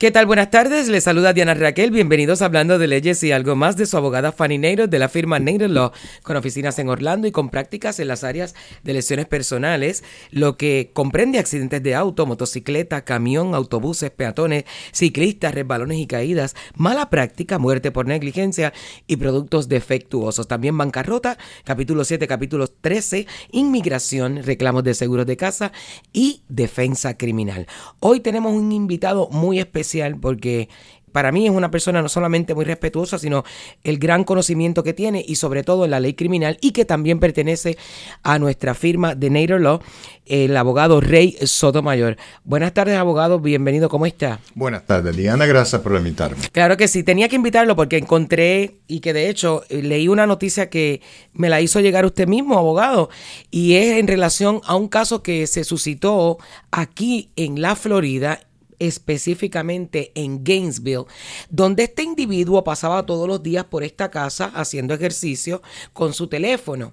¿Qué tal? Buenas tardes. Les saluda Diana Raquel. Bienvenidos a Hablando de Leyes y algo más de su abogada Fanny Nader de la firma Nader Law, con oficinas en Orlando y con prácticas en las áreas de lesiones personales, lo que comprende accidentes de auto, motocicleta, camión, autobuses, peatones, ciclistas, resbalones y caídas, mala práctica, muerte por negligencia y productos defectuosos. También bancarrota, capítulo 7, capítulo 13, inmigración, reclamos de seguros de casa y defensa criminal. Hoy tenemos un invitado muy especial porque para mí es una persona no solamente muy respetuosa, sino el gran conocimiento que tiene y sobre todo en la ley criminal y que también pertenece a nuestra firma de Nader Law, el abogado Rey Sotomayor. Buenas tardes, abogado, bienvenido, ¿cómo está? Buenas tardes, Diana, gracias por invitarme. Claro que sí, tenía que invitarlo porque encontré y que de hecho eh, leí una noticia que me la hizo llegar usted mismo, abogado, y es en relación a un caso que se suscitó aquí en la Florida específicamente en Gainesville, donde este individuo pasaba todos los días por esta casa haciendo ejercicio con su teléfono.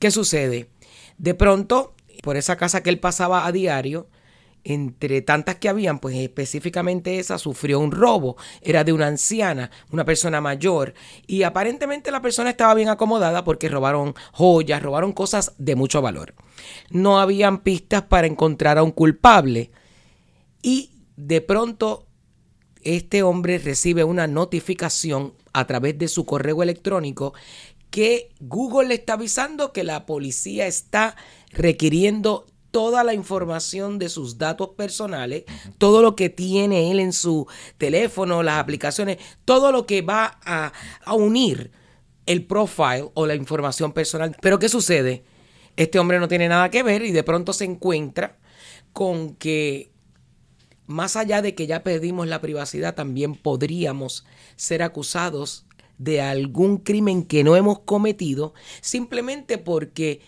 ¿Qué sucede? De pronto, por esa casa que él pasaba a diario, entre tantas que habían, pues específicamente esa sufrió un robo. Era de una anciana, una persona mayor. Y aparentemente la persona estaba bien acomodada porque robaron joyas, robaron cosas de mucho valor. No habían pistas para encontrar a un culpable. Y de pronto este hombre recibe una notificación a través de su correo electrónico que Google le está avisando que la policía está requiriendo toda la información de sus datos personales, todo lo que tiene él en su teléfono, las aplicaciones, todo lo que va a, a unir el profile o la información personal. Pero ¿qué sucede? Este hombre no tiene nada que ver y de pronto se encuentra con que más allá de que ya pedimos la privacidad, también podríamos ser acusados de algún crimen que no hemos cometido simplemente porque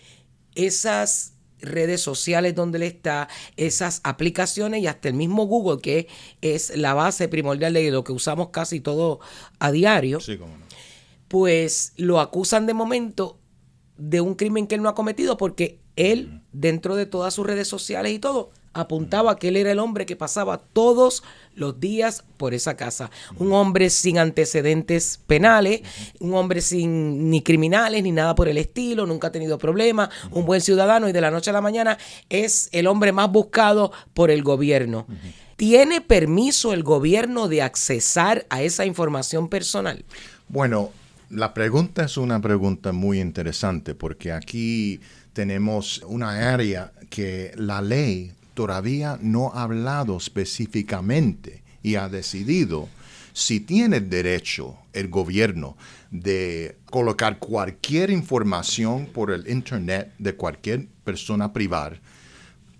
esas redes sociales donde él está, esas aplicaciones y hasta el mismo Google, que es la base primordial de lo que usamos casi todo a diario, pues lo acusan de momento de un crimen que él no ha cometido porque él, dentro de todas sus redes sociales y todo, apuntaba que él era el hombre que pasaba todos los días por esa casa. Un hombre sin antecedentes penales, un hombre sin ni criminales ni nada por el estilo, nunca ha tenido problemas, un buen ciudadano y de la noche a la mañana es el hombre más buscado por el gobierno. ¿Tiene permiso el gobierno de accesar a esa información personal? Bueno, la pregunta es una pregunta muy interesante porque aquí tenemos una área que la ley todavía no ha hablado específicamente y ha decidido si tiene derecho el gobierno de colocar cualquier información por el Internet de cualquier persona privada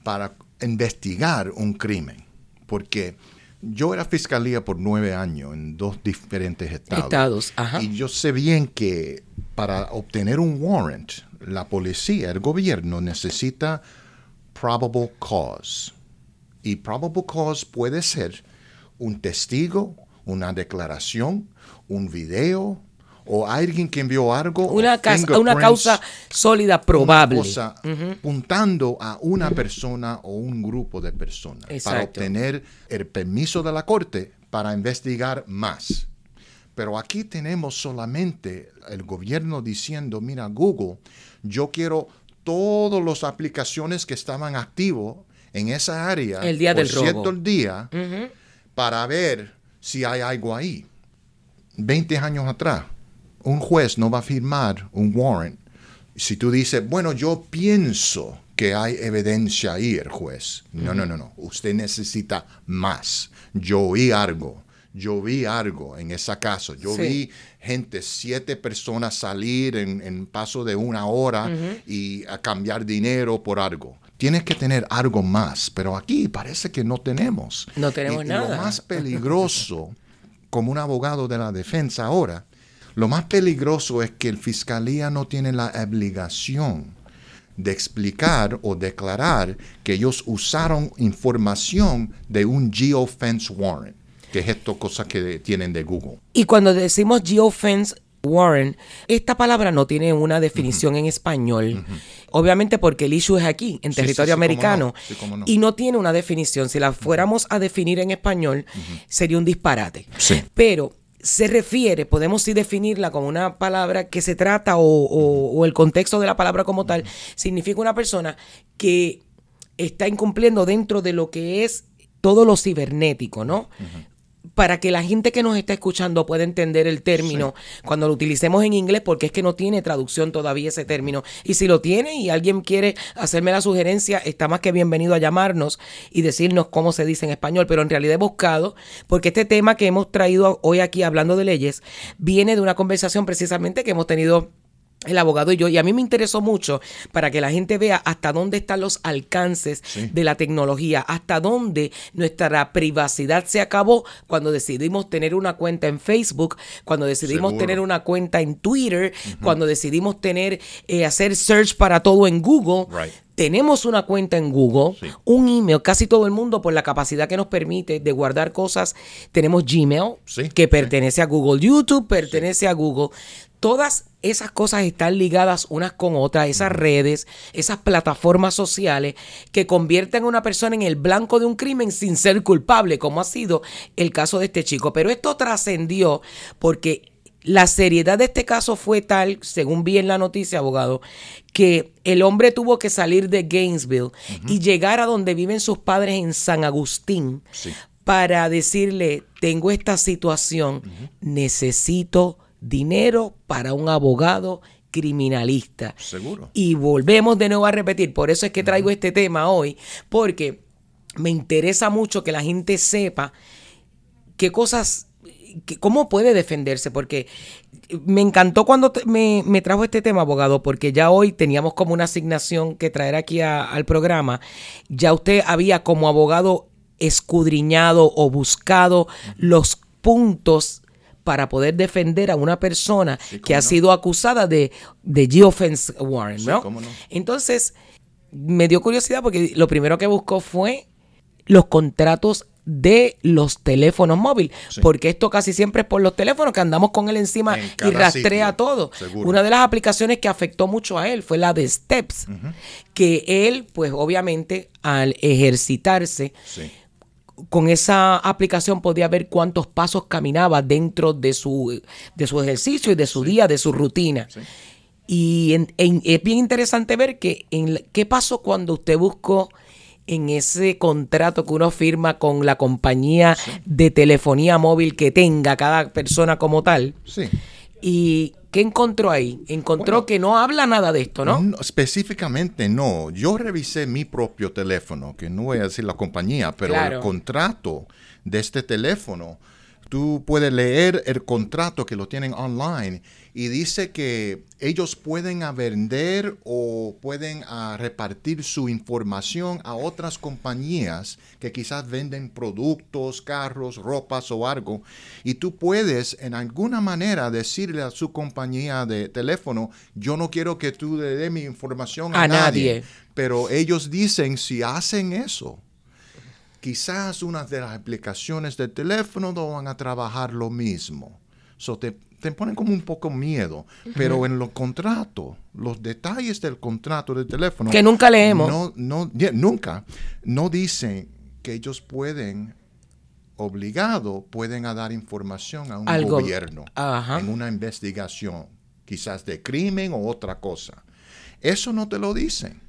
para investigar un crimen. Porque yo era fiscalía por nueve años en dos diferentes estados. Y yo sé bien que para obtener un warrant, la policía, el gobierno necesita probable cause. Y probable cause puede ser un testigo, una declaración, un video o alguien que envió algo. Una, una causa sólida probable. cosa, apuntando a una persona o un grupo de personas para obtener el permiso de la corte para investigar más. Pero aquí tenemos solamente el gobierno diciendo, mira Google, yo quiero todas las aplicaciones que estaban activos en esa área el día del cierto día para ver si hay algo ahí. 20 años atrás, un juez no va a firmar un warrant si tú dices, bueno, yo pienso que hay evidencia ahí, el juez. No, no, no, no. Usted necesita más. Yo oí algo yo vi algo en esa casa. Yo vi gente, siete personas salir en, paso de una hora y a cambiar dinero por algo. Tienes que tener algo más, pero aquí parece que no tenemos. No tenemos nada. Lo más peligroso, como un abogado de la defensa ahora, lo más peligroso es que el fiscalía no tiene la obligación de explicar o declarar que ellos usaron información de un geofence warrant que es esto, cosas que tienen de Google. Y cuando decimos geofence, Warren, esta palabra no tiene una definición en español. Obviamente porque el issue es aquí, en territorio americano, y no tiene una definición. Si la fuéramos a definir en español, sería un disparate. Pero se refiere, podemos sí definirla como una palabra que se trata o, el contexto de la palabra como tal, significa una persona que está incumpliendo dentro de lo que es todo lo cibernético, ¿no? Para que la gente que nos está escuchando pueda entender el término cuando lo utilicemos en inglés, porque es que no tiene traducción todavía ese término. Y si lo tiene y alguien quiere hacerme la sugerencia, está más que bienvenido a llamarnos y decirnos cómo se dice en español. Pero en realidad he buscado, porque este tema que hemos traído hoy aquí hablando de leyes, viene de una conversación precisamente que hemos tenido el abogado y yo, y a mí me interesó mucho para que la gente vea hasta dónde están los alcances de la tecnología, hasta dónde nuestra privacidad se acabó cuando decidimos tener una cuenta en Facebook, cuando decidimos tener una cuenta en Twitter, cuando decidimos tener, eh, hacer search para todo en Google. Tenemos una cuenta en Google, un email, casi todo el mundo por la capacidad que nos permite de guardar cosas. Tenemos Gmail, que pertenece a Google, YouTube pertenece a Google. Todas esas cosas están ligadas unas con otras, esas redes, esas plataformas sociales que convierten a una persona en el blanco de un crimen sin ser culpable, como ha sido el caso de este chico. Pero esto trascendió porque la seriedad de este caso fue tal, según vi en la noticia, abogado, que el hombre tuvo que salir de Gainesville y llegar a donde viven sus padres en San Agustín para decirle, tengo esta situación, necesito dinero para un abogado criminalista. Seguro. Y volvemos de nuevo a repetir, por eso es que traigo este tema hoy, porque me interesa mucho que la gente sepa qué cosas, cómo puede defenderse, porque me encantó cuando me, trajo este tema, abogado, porque ya hoy teníamos como una asignación que traer aquí al programa, ya usted había como abogado escudriñado o buscado los puntos para poder defender a una persona que ha sido acusada de, de geofence warrant, ¿no? Entonces, me dio curiosidad porque lo primero que buscó fue los contratos de los teléfonos móviles, porque esto casi siempre es por los teléfonos que andamos con él encima y rastrea todo. Una de las aplicaciones que afectó mucho a él fue la de Steps, que él, pues obviamente, al ejercitarse, con esa aplicación podía ver cuántos pasos caminaba dentro de su, de su ejercicio y de su día, de su rutina. Y es bien interesante ver que en, qué pasó cuando usted buscó en ese contrato que uno firma con la compañía de telefonía móvil que tenga cada persona como tal. Sí. Y ¿Qué encontró ahí? Encontró que no habla nada de esto, ¿no? Específicamente no. Yo revisé mi propio teléfono, que no voy a decir la compañía, pero el contrato de este teléfono Tú puedes leer el contrato que lo tienen online y dice que ellos pueden vender o pueden repartir su información a otras compañías que quizás venden productos, carros, ropas o algo. Y tú puedes en alguna manera decirle a su compañía de teléfono, yo no quiero que tú le dé mi información a, nadie. Pero ellos dicen, si hacen eso, quizás una de las aplicaciones del teléfono no van a trabajar lo mismo. So te, ponen como un poco miedo, pero en los contratos, los detalles del contrato del teléfono... Que nunca leemos. No, no, nunca. No dicen que ellos pueden, obligado, pueden dar información a un gobierno en una investigación, quizás de crimen o otra cosa. Eso no te lo dicen.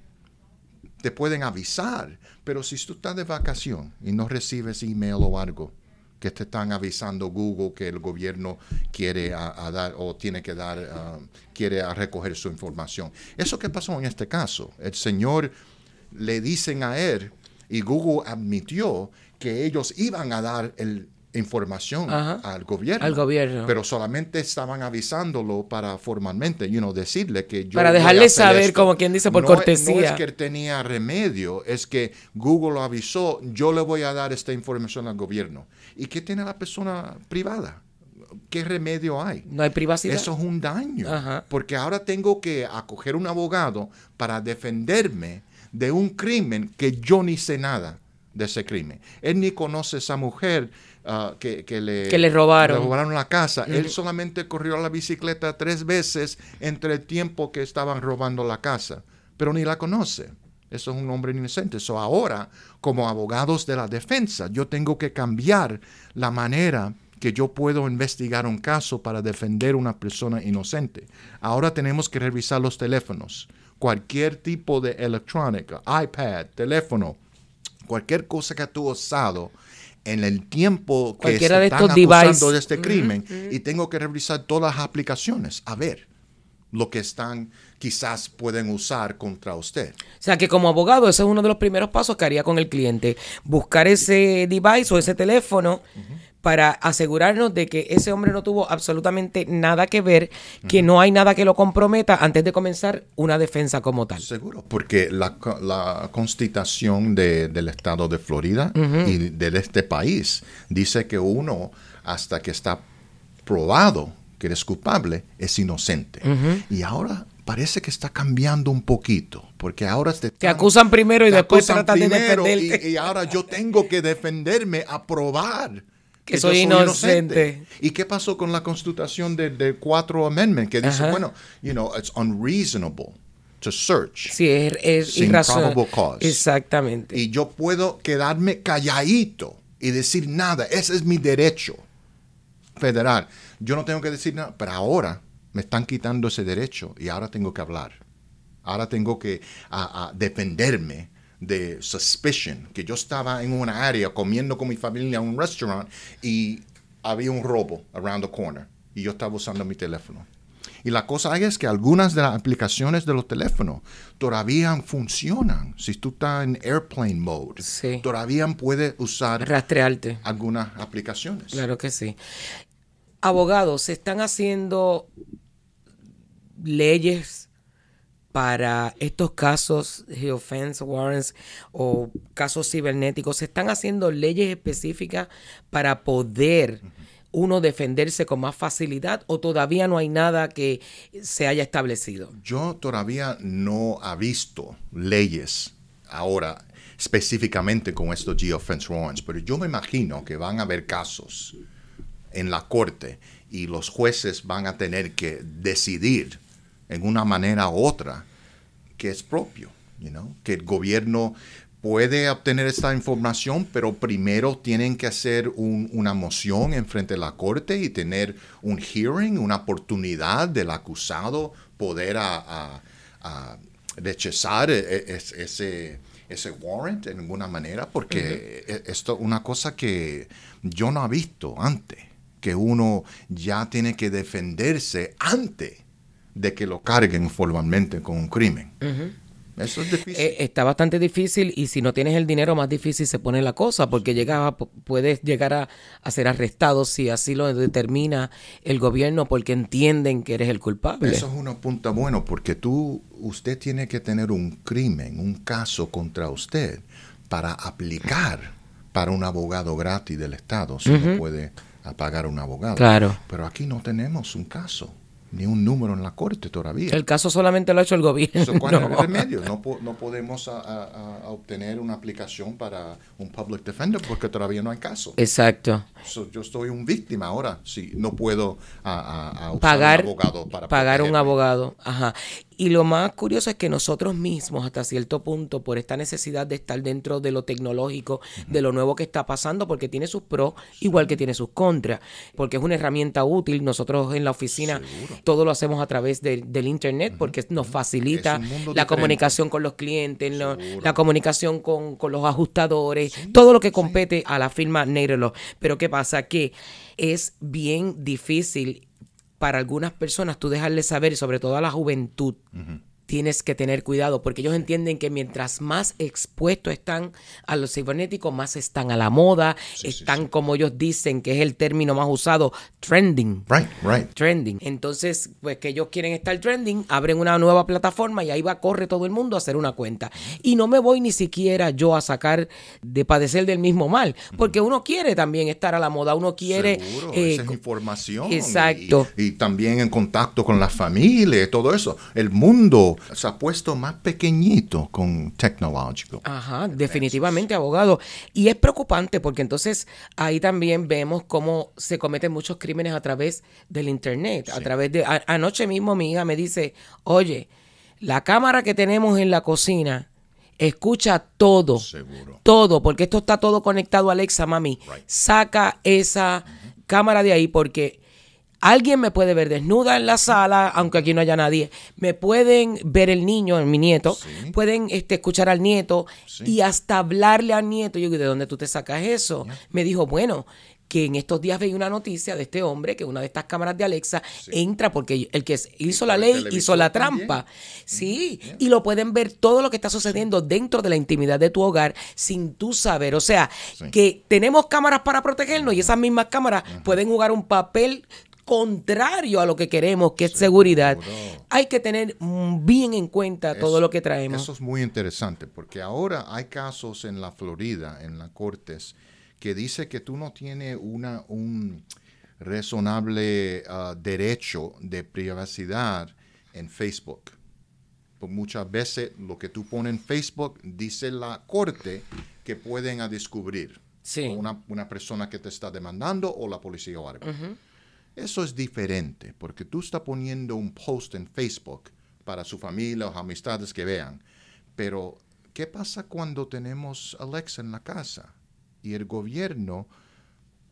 Te pueden avisar, pero si tú estás de vacación y no recibes email o algo que te están avisando Google que el gobierno quiere dar o tiene que dar, ah, quiere recoger su información. Eso que pasó en este caso, el señor le dicen a él y Google admitió que ellos iban a dar el, información al gobierno. Al gobierno. Pero solamente estaban avisándolo para formalmente, you know, decirle que yo. Para dejarle saber, como quien dice, por cortesía. No es que tenía remedio, es que Google lo avisó, yo le voy a dar esta información al gobierno. ¿Y qué tiene la persona privada? ¿Qué remedio hay? No hay privacidad. Eso es un daño. Porque ahora tengo que acoger un abogado para defenderme de un crimen que yo ni sé nada de ese crimen. Él ni conoce a esa mujer ah, que, que, le, que le robaron. Le robaron la casa. Él solamente corrió a la bicicleta tres veces entre el tiempo que estaban robando la casa, pero ni la conoce. Eso es un hombre inocente. So ahora, como abogados de la defensa, yo tengo que cambiar la manera que yo puedo investigar un caso para defender a una persona inocente. Ahora tenemos que revisar los teléfonos. Cualquier tipo de electrónica, iPad, teléfono, cualquier cosa que tú has usado en el tiempo que Cualquiera de están acusando de este crimen y tengo que revisar todas las aplicaciones a ver lo que están quizás pueden usar contra usted. O sea que como abogado, ese es uno de los primeros pasos que haría con el cliente. Buscar ese device o ese teléfono para asegurarnos de que ese hombre no tuvo absolutamente nada que ver, que no hay nada que lo comprometa antes de comenzar una defensa como tal. Seguro, porque la, co- la constitución de- del estado de Florida y de este país dice que uno, hasta que está probado que eres culpable, es inocente. Y ahora parece que está cambiando un poquito, porque ahora te, Te acusan primero y te después tratan de primero y- defenderte. Y, ahora yo tengo que defenderme a probar Que soy inocente. ¿Y qué pasó con la constitución del de cuatro amendment que dice, Ajá. bueno, you know, it's unreasonable to search? Sí, es, es Sin probable cause. Exactamente. Y yo puedo quedarme calladito y decir nada. Ese es mi derecho federal. Yo no tengo que decir nada, pero ahora me están quitando ese derecho y ahora tengo que hablar. Ahora tengo que a- a defenderme de suspicion, que yo estaba en una área comiendo con mi familia en un restaurant y había un robo around the corner y yo estaba usando mi teléfono. Y la cosa es que algunas de las aplicaciones de los teléfonos todavía funcionan. Si tú estás en airplane mode, Sí. todavía puedes usar Rastrearte. algunas aplicaciones. Claro que sí. Abogados, se están haciendo leyes para estos casos de offense warrants o casos cibernéticos. Se están haciendo leyes específicas para poder uno defenderse con más facilidad o todavía no hay nada que se haya establecido. Yo todavía no he visto leyes ahora específicamente con estos geofence warrants, pero yo me imagino que van a haber casos en la corte y los jueces van a tener que decidir en una manera u otra que es propio, you know? que el gobierno puede obtener esta información, pero primero tienen que hacer un- una moción en frente de la corte y tener un hearing, una oportunidad del acusado poder a, a- a rechazar e- e- es- ese, ese warrant en alguna manera, porque e- esto es una cosa que yo no he visto antes, que uno ya tiene que defenderse antes de que lo carguen formalmente con un crimen. Eso es difícil. Eh, está bastante difícil y si no tienes el dinero más difícil se pone la cosa porque llega a- pu- puedes llegar a, a ser arrestado si así lo determina el gobierno porque entienden que eres el culpable. Eso es un punto bueno porque tú, usted tiene que tener un crimen, un caso contra usted para aplicar para un abogado gratis del Estado si no puede pagar un abogado. Claro. Pero aquí no tenemos un caso, ni un número en la corte todavía. El caso solamente lo ha hecho el gobierno. Eso, ¿Cuál es el remedio? No, po- no podemos a- a- a obtener una aplicación para un public defender porque todavía no hay caso. Exacto. So, yo estoy un víctima ahora si no puedo a, a- pagar, un abogado para pagar un abogado. Ajá. Y lo más curioso es que nosotros mismos, hasta cierto punto, por esta necesidad de estar dentro de lo tecnológico, de lo nuevo que está pasando, porque tiene sus pros, igual que tiene sus contras, porque es una herramienta útil. Nosotros en la oficina todo lo hacemos a través de- del Internet, porque nos facilita la comunicación con los clientes, lo- la comunicación con, con los ajustadores, todo lo que compete a la firma Naderlo. Pero ¿qué pasa? Que es bien difícil para algunas personas tú dejarles saber, sobre todo a la juventud, tienes que tener cuidado porque ellos entienden que mientras más expuestos están a los cibernéticos, más están a la moda, están como ellos dicen que es el término más usado, trending Right, right. trending. Entonces, pues que ellos quieren estar trending, abren una nueva plataforma y ahí va, corre todo el mundo a hacer una cuenta. Y no me voy ni siquiera yo a sacar de padecer del mismo mal, porque uno quiere también estar a la moda, uno quiere... Seguro, eh, esa es información. Exacto. Y, y también en contacto con la familia todo eso. El mundo se ha puesto más pequeñito con tecnológico. Ajá, definitivamente, abogado. Y es preocupante porque entonces ahí también vemos cómo se cometen muchos crímenes a través del Internet, a través de... anoche mismo mi hija me dice, oye, la cámara que tenemos en la cocina escucha todo. Seguro. Todo, porque esto está todo conectado a Alexa, mami. Saca esa cámara de ahí porque alguien me puede ver desnuda en la sala, aunque aquí no haya nadie. Me pueden ver el niño, mi nieto. Pueden este, escuchar al nieto y hasta hablarle al nieto. Yo digo, ¿de dónde tú te sacas eso? Me dijo, bueno, que en estos días veía una noticia de este hombre que una de estas cámaras de Alexa entra porque el que hizo la ley hizo la trampa. Sí, y lo pueden ver todo lo que está sucediendo dentro de la intimidad de tu hogar sin tú saber. O sea, que tenemos cámaras para protegernos y esas mismas cámaras pueden jugar un papel contrario a lo que queremos, que es seguridad. Hay que tener bien en cuenta todo lo que traemos. Eso es muy interesante, porque ahora hay casos en la Florida, en las cortes, que dice que tú no tienes una, un razonable ah, derecho de privacidad en Facebook. Pues muchas veces lo que tú pones en Facebook dice la corte que pueden a descubrir. Una, una, persona que te está demandando o la policía o algo. Eso es diferente, porque tú estás poniendo un post en Facebook para su familia o amistades que vean. Pero, ¿qué pasa cuando tenemos Alexa en la casa? y el gobierno,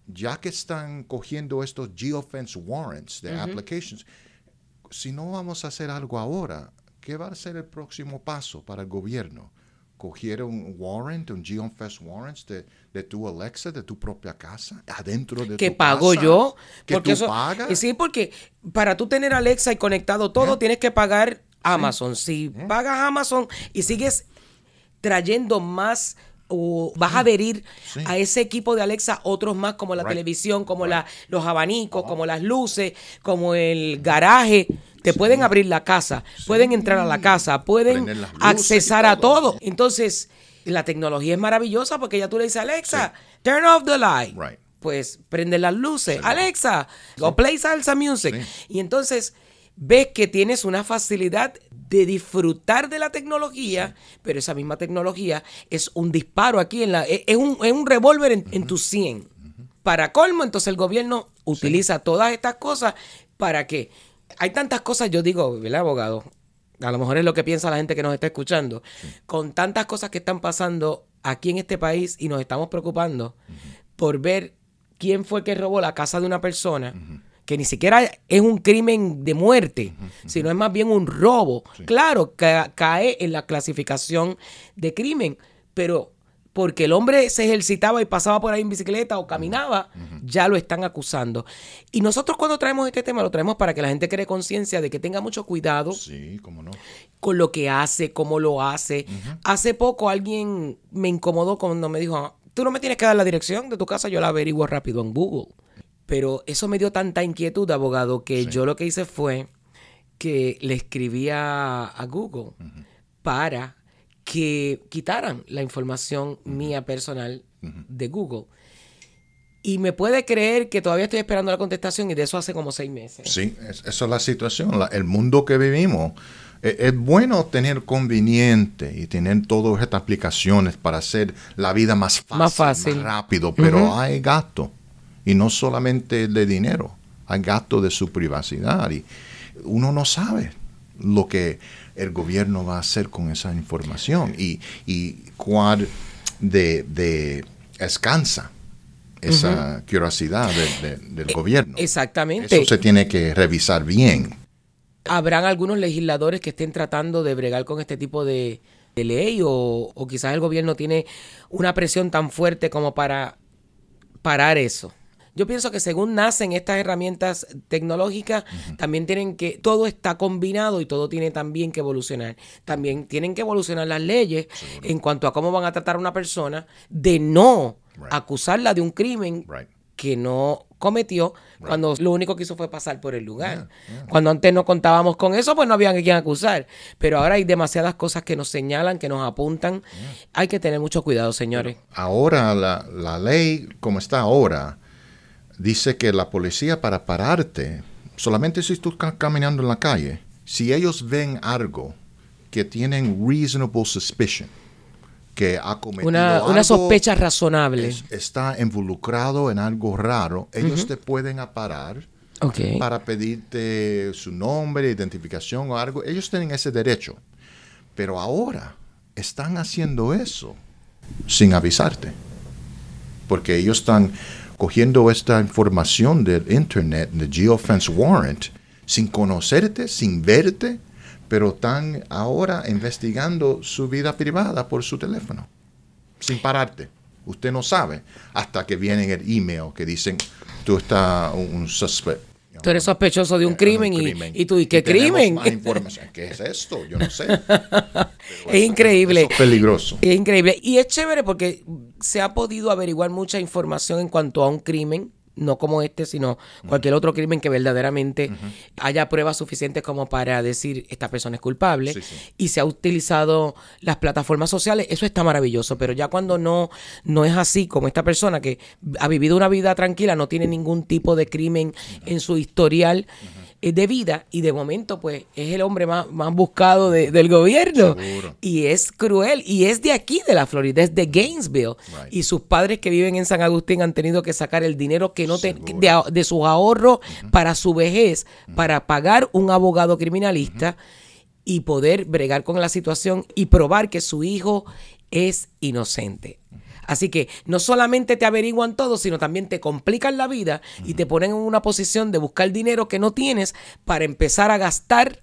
ya que están cogiendo estos geofence warrants de applications, si no vamos a hacer algo ahora, ¿qué va a ser el próximo paso para el gobierno? ¿Cogieron un warrant, un geofence warrant de, de, tu Alexa, de tu propia casa, adentro de que tu pago yo? ¿Que porque tú pagas? Sí, porque para tú tener Alexa y conectado todo, tienes que pagar Amazon. Si pagas Amazon y sigues trayendo más o vas a adherir a ese equipo de Alexa otros más como la televisión, como la, los abanicos, como las luces, como el garaje. Te pueden abrir la casa, pueden entrar a la casa, pueden accesar a todo. Entonces, la tecnología es maravillosa porque ya tú le dices, Alexa, turn off the light. Pues prende las luces. Alexa, go play salsa music. Y entonces ves que tienes una facilidad de disfrutar de la tecnología, pero esa misma tecnología es un disparo aquí, en la, es, un, es un revólver en, tu 100. Para colmo, entonces el gobierno utiliza todas estas cosas para que... Hay tantas cosas, yo digo, ¿verdad, abogado? A lo mejor es lo que piensa la gente que nos está escuchando. Con tantas cosas que están pasando aquí en este país y nos estamos preocupando por ver quién fue que robó la casa de una persona que ni siquiera es un crimen de muerte, sino es más bien un robo. Claro, cae en la clasificación de crimen, pero porque el hombre se ejercitaba y pasaba por ahí en bicicleta o caminaba, ya lo están acusando. Y nosotros cuando traemos este tema lo traemos para que la gente cree conciencia de que tenga mucho cuidado con lo que hace, cómo lo hace. Hace poco alguien me incomodó cuando me dijo, tú no me tienes que dar la dirección de tu casa, yo la averiguo rápido en Google. Pero eso me dio tanta inquietud, abogado, que yo lo que hice fue que le escribí a, Google para que quitaran la información mía personal de Google. Y me puede creer que todavía estoy esperando la contestación y de eso hace como seis meses. Sí, esa es la situación. el mundo que vivimos. E, es, bueno tener conveniente y tener todas estas aplicaciones para hacer la vida más fácil, más, fácil. rápido, pero hay gasto. Y no solamente de dinero, hay gasto de su privacidad. Y uno no sabe lo que el gobierno va a hacer con esa información y, y cuál de, de escansa esa curiosidad del e, gobierno. Exactamente. Eso se tiene que revisar bien. Habrán algunos legisladores que estén tratando de bregar con este tipo de, ley o, o, quizás el gobierno tiene una presión tan fuerte como para parar eso. Yo pienso que según nacen estas herramientas tecnológicas, también tienen que, todo está combinado y todo tiene también que evolucionar. También tienen que evolucionar las leyes en cuanto a cómo van a tratar a una persona de no acusarla de un crimen que no cometió cuando lo único que hizo fue pasar por el lugar. Cuando antes no contábamos con eso, pues no había a quien acusar. Pero ahora hay demasiadas cosas que nos señalan, que nos apuntan. Hay que tener mucho cuidado, señores. Ahora la, la ley, como está ahora, dice que la policía para pararte, solamente si tú estás caminando en la calle, si ellos ven algo que tienen reasonable suspicion que ha cometido Una, una algo, sospecha razonable. es- está involucrado en algo raro, ellos te pueden aparar Ok. para pedirte su nombre, identificación o algo. Ellos tienen ese derecho. Pero ahora están haciendo eso sin avisarte. Porque ellos están cogiendo esta información del Internet, de Geofence Warrant, sin conocerte, sin verte, pero están ahora investigando su vida privada por su teléfono, sin pararte. Usted no sabe hasta que viene el email que dicen, tú estás un, un Tú eres sospechoso de un crimen, y- y, tú, ¿y qué crimen? más información. ¿Qué es esto? Yo no sé. es increíble. Eso es peligroso. Es increíble. Y es chévere porque se ha podido averiguar mucha información en cuanto a un crimen, no como este, sino cualquier otro crimen que verdaderamente haya pruebas suficientes como para decir esta persona es culpable. Sí, sí. Y se ha utilizado las plataformas sociales. Eso está maravilloso. Pero ya cuando no, no es así, como esta persona que ha vivido una vida tranquila, no tiene ningún tipo de crimen en su historial. De vida y de momento pues es el hombre más, más buscado de- del gobierno Seguro. y es cruel y es de aquí de la Florida, es de Gainesville Right. y sus padres que viven en San Agustín han tenido que sacar el dinero que no te- de, de sus ahorros para su vejez para pagar un abogado criminalista y poder bregar con la situación y probar que su hijo es inocente. Así que no solamente te averiguan todo, sino también te complican la vida y te ponen en una posición de buscar dinero que no tienes para empezar a gastar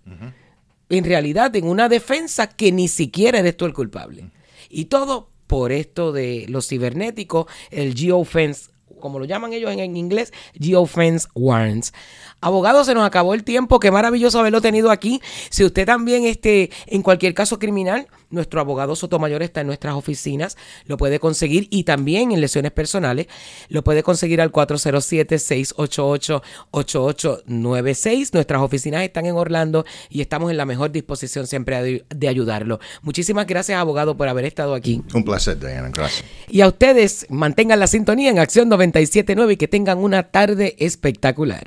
en realidad en una defensa que ni siquiera eres tú el culpable. Y todo por esto de los cibernéticos, el geofence, como lo llaman ellos en, en inglés, geofence warrants. Abogado, se nos acabó el tiempo. Qué maravilloso haberlo tenido aquí. Si usted también, este, en cualquier caso criminal, nuestro abogado Sotomayor está en nuestras oficinas. Lo puede conseguir y también en lesiones personales. Lo puede conseguir al 407-688-8896. Nuestras oficinas están en Orlando y estamos en la mejor disposición siempre de, ayudarlo. Muchísimas gracias, abogado, por haber estado aquí. Un placer, Diana. Gracias. Y a ustedes, mantengan la sintonía en Acción 97.9 y que tengan una tarde espectacular.